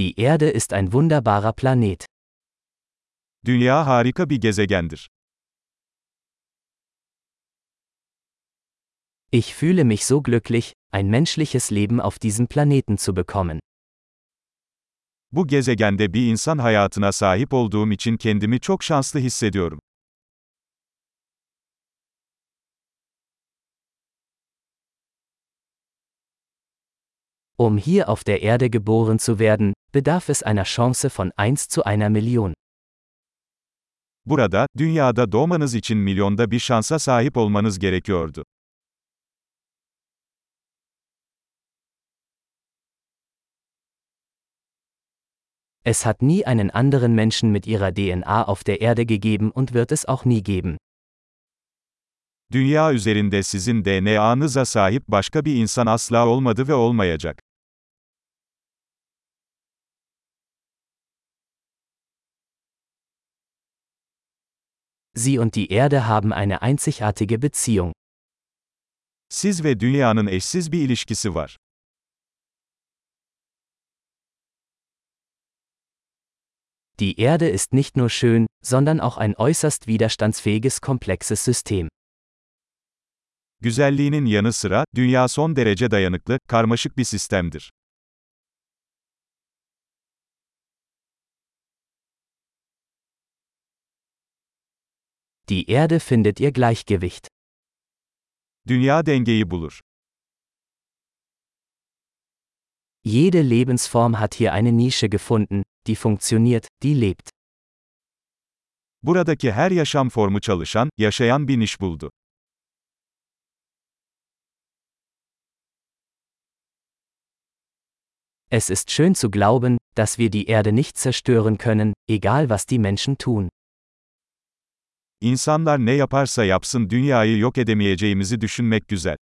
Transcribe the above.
Die Erde ist ein wunderbarer Planet. Dünya harika bir gezegendir. Ich fühle mich so glücklich, ein menschliches Leben auf diesem Planeten zu bekommen. Bu gezegende bir insan hayatına sahip olduğum için kendimi çok şanslı hissediyorum. Um hier auf der Erde geboren zu werden, bedarf es einer Chance von 1 zu einer Million. Burada, dünyada doğmanız için milyonda bir şansa sahip olmanız gerekiyordu. Es hat nie einen anderen Menschen mit ihrer DNA auf der Erde gegeben und wird es auch nie geben. Dünya üzerinde sizin DNA'nıza sahip başka bir insan asla olmadı ve olmayacak. Sie und die Erde haben eine einzigartige Beziehung. Siz ve dünyanın eşsiz bir ilişkisi var. Die Erde ist nicht nur schön, sondern auch ein äußerst widerstandsfähiges komplexes System. Güzelliğinin yanı sıra, dünya son derece dayanıklı, karmaşık bir sistemdir. Die Erde findet ihr Gleichgewicht. Dünya dengeyi bulur. Jede Lebensform hat hier eine Nische gefunden, die funktioniert, die lebt. Buradaki her yaşam formu çalışan, yaşayan bir niş buldu. Es ist schön zu glauben, dass wir die Erde nicht zerstören können, egal was die Menschen tun. İnsanlar ne yaparsa yapsın dünyayı yok edemeyeceğimizi düşünmek güzel.